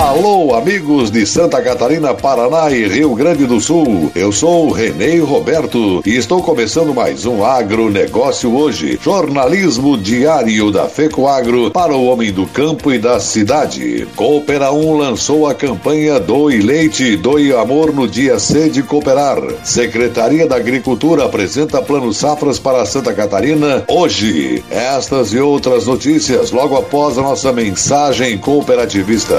all. Alô, amigos de Santa Catarina, Paraná e Rio Grande do Sul. Eu sou Renê Roberto e estou começando mais um agronegócio hoje. Jornalismo diário da FECO Agro para o homem do campo e da cidade. Coopera 1 lançou a campanha Doe Leite, Doe Amor no dia C de Cooperar. Secretaria da Agricultura apresenta plano safras para Santa Catarina hoje. Estas e outras notícias logo após a nossa mensagem cooperativista.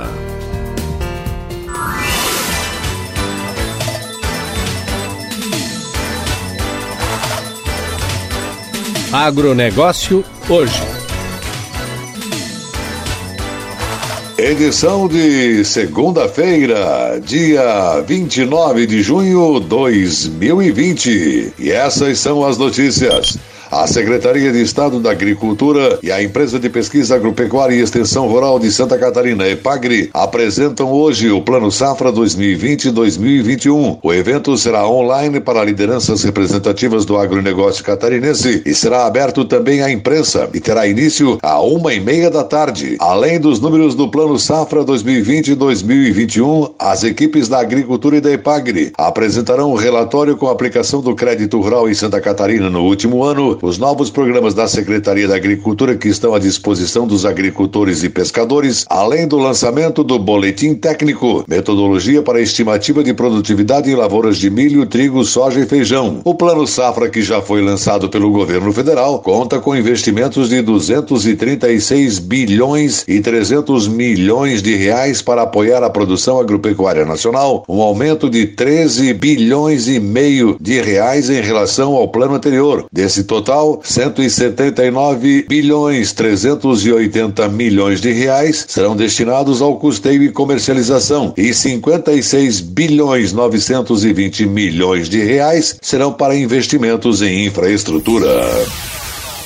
Agronegócio hoje. Edição de segunda-feira, dia 29 de junho de 2020. E essas são as notícias. A Secretaria de Estado da Agricultura e a Empresa de Pesquisa Agropecuária e Extensão Rural de Santa Catarina, EPAGRE, apresentam hoje o Plano Safra 2020-2021. O evento será online para lideranças representativas do agronegócio catarinense e será aberto também à imprensa e terá início a uma e meia da tarde. Além dos números do Plano Safra 2020-2021, as equipes da Agricultura e da EPAGRE apresentarão um relatório com a aplicação do crédito rural em Santa Catarina no último ano os novos programas da Secretaria da Agricultura que estão à disposição dos agricultores e pescadores, além do lançamento do Boletim Técnico, metodologia para estimativa de produtividade em lavouras de milho, trigo, soja e feijão. O Plano Safra, que já foi lançado pelo governo federal, conta com investimentos de 236 bilhões e 300 milhões de reais para apoiar a produção agropecuária nacional, um aumento de 13 bilhões e meio de reais em relação ao plano anterior. Desse total total, 179 bilhões 380 milhões de reais serão destinados ao custeio e comercialização e 56 bilhões 920 milhões de reais serão para investimentos em infraestrutura.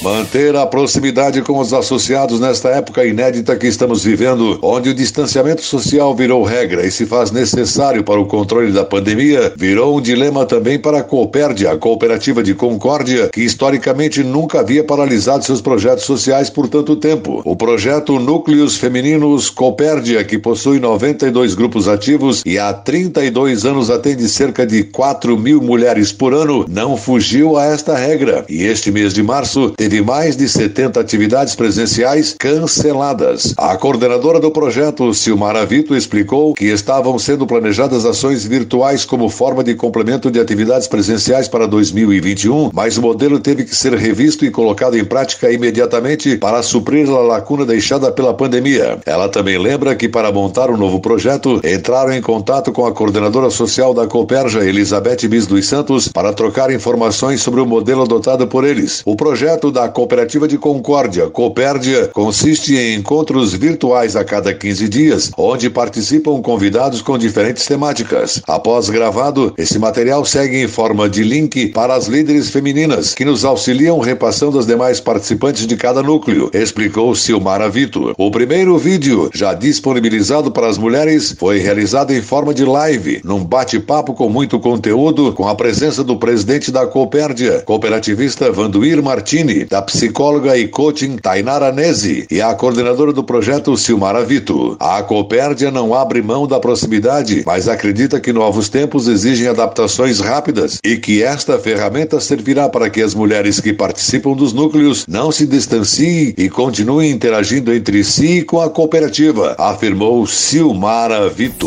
Manter a proximidade com os associados nesta época inédita que estamos vivendo, onde o distanciamento social virou regra e se faz necessário para o controle da pandemia, virou um dilema também para a Coopérdia, a cooperativa de Concórdia, que historicamente nunca havia paralisado seus projetos sociais por tanto tempo. O projeto Núcleos Femininos Coopérdia, que possui 92 grupos ativos e há 32 anos atende cerca de 4 mil mulheres por ano, não fugiu a esta regra. E este mês de março teve mais de 70 atividades presenciais canceladas. A coordenadora do projeto, Silmara Vito, explicou que estavam sendo planejadas ações virtuais como forma de complemento de atividades presenciais para 2021, mas o modelo teve que ser revisto e colocado em prática imediatamente para suprir a lacuna deixada pela pandemia. Ela também lembra que para montar o um novo projeto, entraram em contato com a coordenadora social da Cooperja, Elizabeth Bis dos Santos, para trocar informações sobre o modelo adotado por eles. O projeto da Cooperativa de Concórdia, Copérdia, consiste em encontros virtuais a cada 15 dias, onde participam convidados com diferentes temáticas. Após gravado, esse material segue em forma de link para as líderes femininas, que nos auxiliam repassando as demais participantes de cada núcleo, explicou Silmara Vito. O primeiro vídeo, já disponibilizado para as mulheres, foi realizado em forma de live, num bate-papo com muito conteúdo, com a presença do presidente da Copérdia, cooperativista Vanduir Martini, da psicóloga e coaching Tainara Nese e a coordenadora do projeto Silmara Vito. A Copérdia não abre mão da proximidade, mas acredita que novos tempos exigem adaptações rápidas e que esta ferramenta servirá para que as mulheres que participam dos núcleos não se distanciem e continuem interagindo entre si com a cooperativa, afirmou Silmara Vito.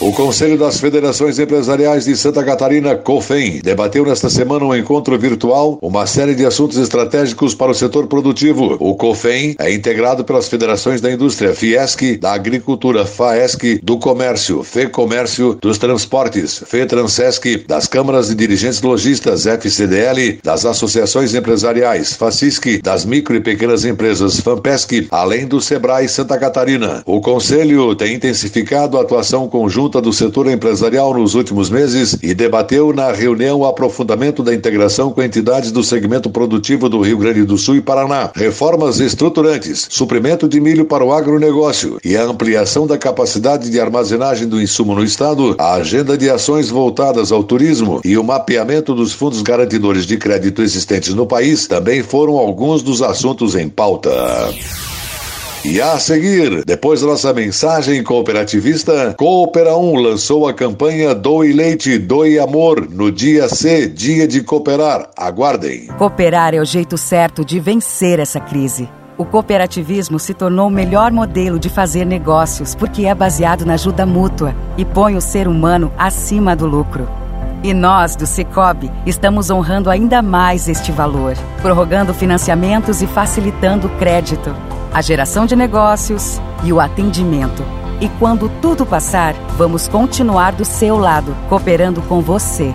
O Conselho das Federações Empresariais de Santa Catarina, COFEM, debateu nesta semana um encontro virtual uma série de assuntos estratégicos para o setor produtivo. O COFEM é integrado pelas federações da indústria Fiesc, da agricultura FAESC, do comércio FEComércio, dos transportes FETransesc, das câmaras de dirigentes lojistas FCDL, das associações empresariais FACISC, das micro e pequenas empresas FAMPESC, além do SEBRAE Santa Catarina. O Conselho tem intensificado a atuação conjunta conjunta do setor empresarial nos últimos meses e debateu na reunião o aprofundamento da integração com entidades do segmento produtivo do Rio Grande do Sul e Paraná, reformas estruturantes, suprimento de milho para o agronegócio e a ampliação da capacidade de armazenagem do insumo no estado, a agenda de ações voltadas ao turismo e o mapeamento dos fundos garantidores de crédito existentes no país também foram alguns dos assuntos em pauta. E a seguir, depois da nossa mensagem cooperativista, Coopera 1 lançou a campanha Doe Leite, Doe Amor no dia C, Dia de Cooperar. Aguardem. Cooperar é o jeito certo de vencer essa crise. O cooperativismo se tornou o melhor modelo de fazer negócios porque é baseado na ajuda mútua e põe o ser humano acima do lucro. E nós, do Cicobi, estamos honrando ainda mais este valor, prorrogando financiamentos e facilitando o crédito a geração de negócios e o atendimento. E quando tudo passar, vamos continuar do seu lado, cooperando com você.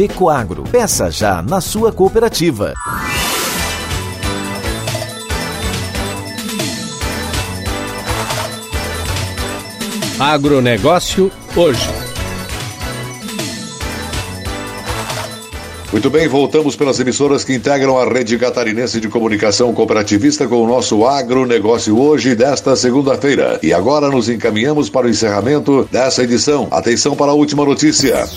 Fecoagro. Peça já na sua cooperativa. Agronegócio hoje. Muito bem, voltamos pelas emissoras que integram a rede catarinense de comunicação cooperativista com o nosso agronegócio hoje, desta segunda-feira. E agora nos encaminhamos para o encerramento dessa edição. Atenção para a última notícia.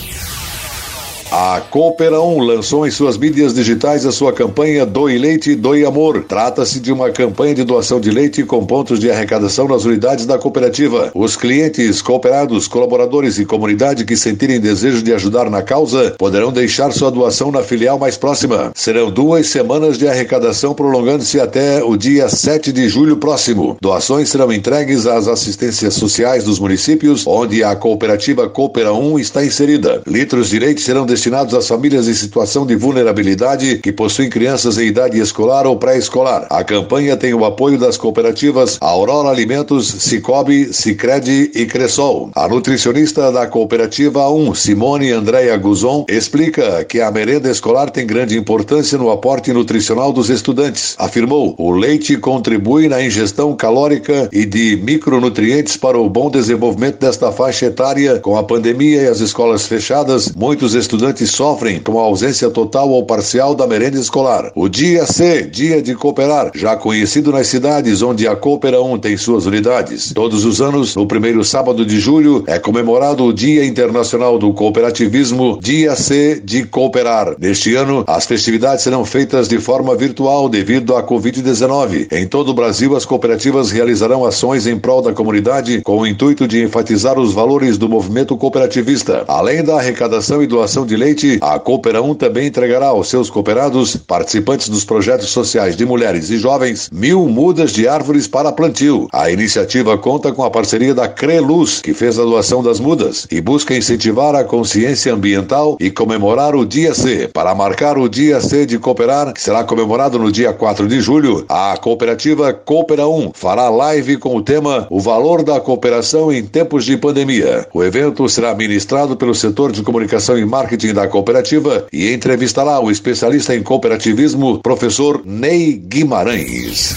A Coopera 1 lançou em suas mídias digitais a sua campanha Doe Leite, Doe Amor. Trata-se de uma campanha de doação de leite com pontos de arrecadação nas unidades da cooperativa. Os clientes, cooperados, colaboradores e comunidade que sentirem desejo de ajudar na causa poderão deixar sua doação na filial mais próxima. Serão duas semanas de arrecadação prolongando-se até o dia 7 de julho próximo. Doações serão entregues às assistências sociais dos municípios onde a cooperativa Coopera 1 está inserida. Litros de leite serão destinados destinados às famílias em situação de vulnerabilidade que possuem crianças em idade escolar ou pré-escolar. A campanha tem o apoio das cooperativas Aurora Alimentos, Cicobi, Cicred e Cressol. A nutricionista da cooperativa 1, Simone Andréia Guzon, explica que a merenda escolar tem grande importância no aporte nutricional dos estudantes. Afirmou: o leite contribui na ingestão calórica e de micronutrientes para o bom desenvolvimento desta faixa etária. Com a pandemia e as escolas fechadas, muitos estudantes estudantes sofrem com a ausência total ou parcial da merenda escolar. O Dia C, Dia de Cooperar, já conhecido nas cidades onde a Coopera 1 tem suas unidades. Todos os anos, no primeiro sábado de julho, é comemorado o Dia Internacional do Cooperativismo, Dia C de Cooperar. Neste ano, as festividades serão feitas de forma virtual devido à Covid-19. Em todo o Brasil, as cooperativas realizarão ações em prol da comunidade com o intuito de enfatizar os valores do movimento cooperativista. Além da arrecadação e doação de leite, a Coopera 1 também entregará aos seus cooperados, participantes dos projetos sociais de mulheres e jovens, mil mudas de árvores para plantio. A iniciativa conta com a parceria da Creluz, que fez a doação das mudas, e busca incentivar a consciência ambiental e comemorar o Dia C. Para marcar o Dia C de Cooperar, que será comemorado no dia 4 de julho, a cooperativa Coopera 1 fará live com o tema O Valor da Cooperação em Tempos de Pandemia. O evento será ministrado pelo setor de comunicação e marketing da cooperativa e entrevistará o especialista em cooperativismo, professor Ney Guimarães.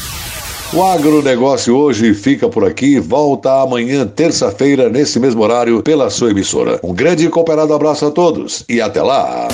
O agronegócio hoje fica por aqui, volta amanhã, terça-feira, nesse mesmo horário, pela sua emissora. Um grande e cooperado abraço a todos e até lá!